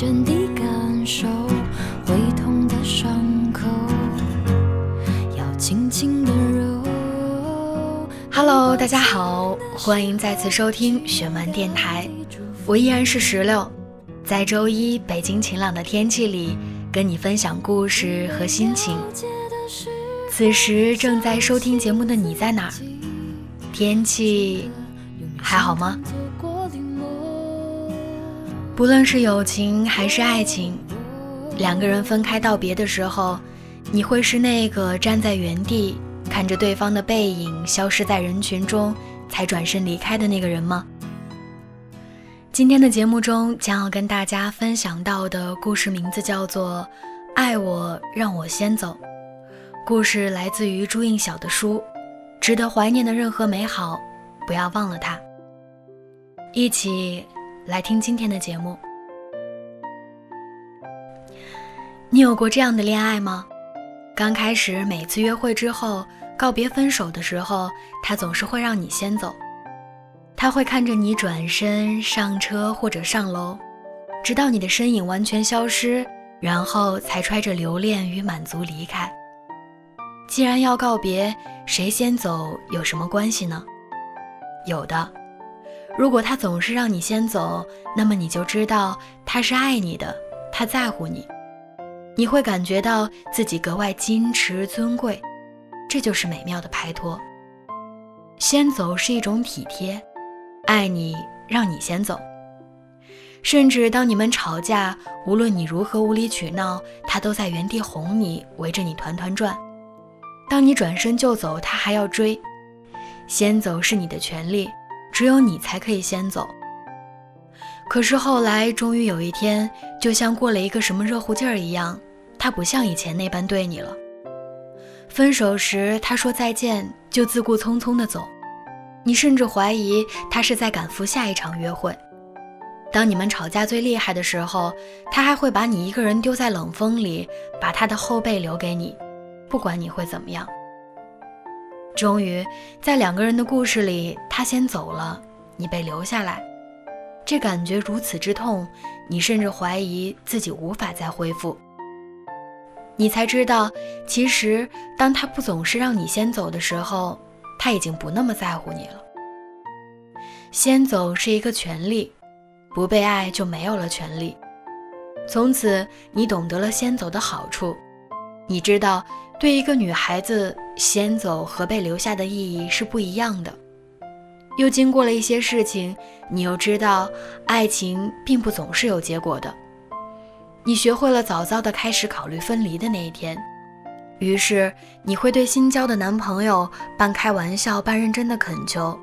真的感受，会痛的伤口要轻轻的揉。Hello，大家好，欢迎再次收听雪漫电台，我依然是石榴，在周一北京晴朗的天气里，跟你分享故事和心情。此时正在收听节目的你在哪儿？天气还好吗？不论是友情还是爱情，两个人分开道别的时候，你会是那个站在原地看着对方的背影消失在人群中，才转身离开的那个人吗？今天的节目中将要跟大家分享到的故事名字叫做《爱我让我先走》。故事来自于朱映晓的书《值得怀念的任何美好，不要忘了它》。一起来听今天的节目。你有过这样的恋爱吗？刚开始每次约会之后，告别分手的时候，他总是会让你先走。他会看着你转身上车或者上楼，直到你的身影完全消失，然后才揣着留恋与满足离开。既然要告别，谁先走有什么关系呢？有的。如果他总是让你先走，那么你就知道他是爱你的，他在乎你，你会感觉到自己格外矜持尊贵，这就是美妙的拍拖。先走是一种体贴，爱你让你先走。甚至当你们吵架，无论你如何无理取闹，他都在原地哄你，围着你团团转。当你转身就走，他还要追。先走是你的权利，只有你才可以先走。可是后来，终于有一天，就像过了一个什么热乎劲儿一样，他不像以前那般对你了。分手时，他说再见就自顾匆匆地走，你甚至怀疑他是在赶赴下一场约会。当你们吵架最厉害的时候，他还会把你一个人丢在冷风里，把他的后背留给你。不管你会怎么样，终于在两个人的故事里，他先走了，你被留下来，这感觉如此之痛，你甚至怀疑自己无法再恢复。你才知道，其实当他不总是让你先走的时候，他已经不那么在乎你了。先走是一个权利，不被爱就没有了权利。从此，你懂得了先走的好处，你知道。对一个女孩子，先走和被留下的意义是不一样的。又经过了一些事情，你又知道，爱情并不总是有结果的。你学会了早早的开始考虑分离的那一天，于是你会对新交的男朋友半开玩笑半认真的恳求：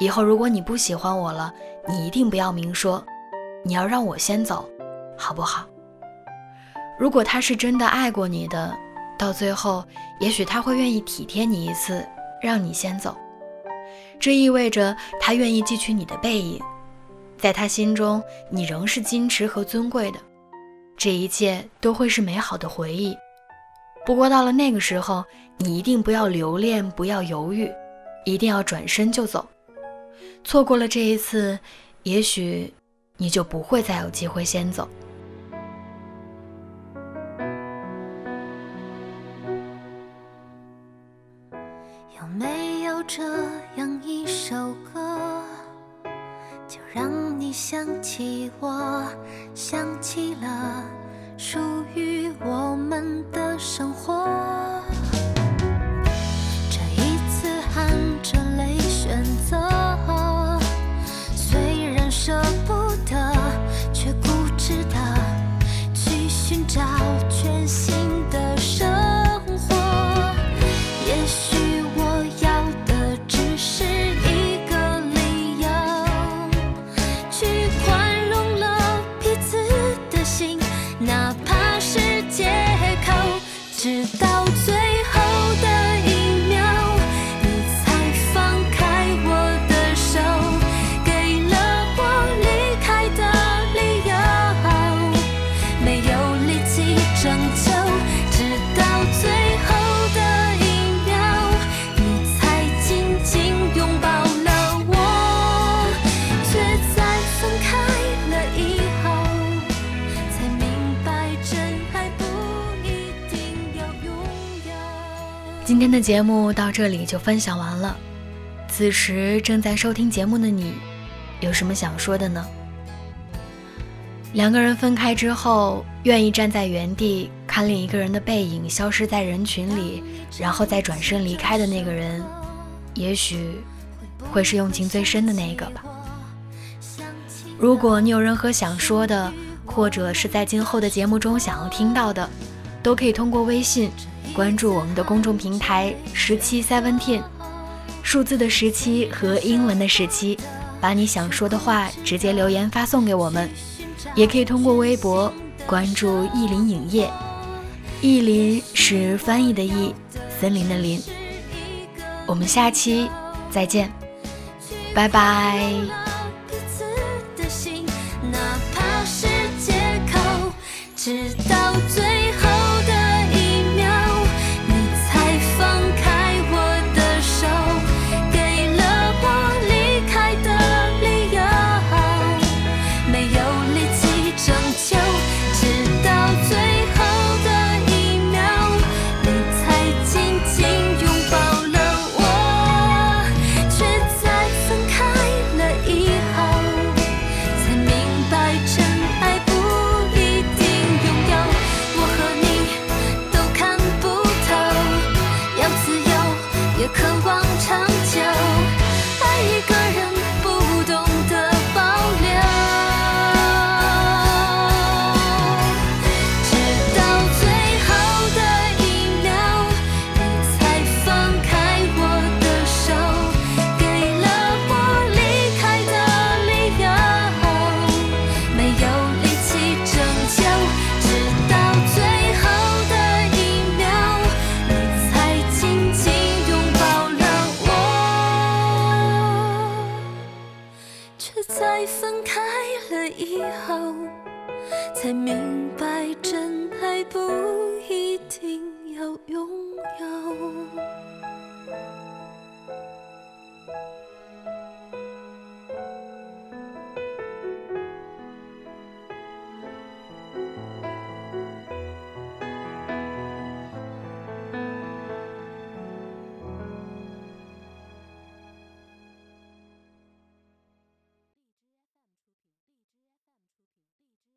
以后如果你不喜欢我了，你一定不要明说，你要让我先走，好不好？如果他是真的爱过你的。到最后，也许他会愿意体贴你一次，让你先走。这意味着他愿意记取你的背影，在他心中，你仍是矜持和尊贵的。这一切都会是美好的回忆。不过到了那个时候，你一定不要留恋，不要犹豫，一定要转身就走。错过了这一次，也许你就不会再有机会先走。有没有这样一首歌，就让你想起我，想起了属于我们的生活。今天的节目到这里就分享完了。此时正在收听节目的你，有什么想说的呢？两个人分开之后，愿意站在原地看另一个人的背影消失在人群里，然后再转身离开的那个人，也许会是用情最深的那一个吧。如果你有任何想说的，或者是在今后的节目中想要听到的，都可以通过微信关注我们的公众平台十七 seventeen，数字的十七和英文的十七，把你想说的话直接留言发送给我们。也可以通过微博关注意林影业，意林是翻译的意，森林的林。我们下期再见，拜拜。才明白，真爱不一定要拥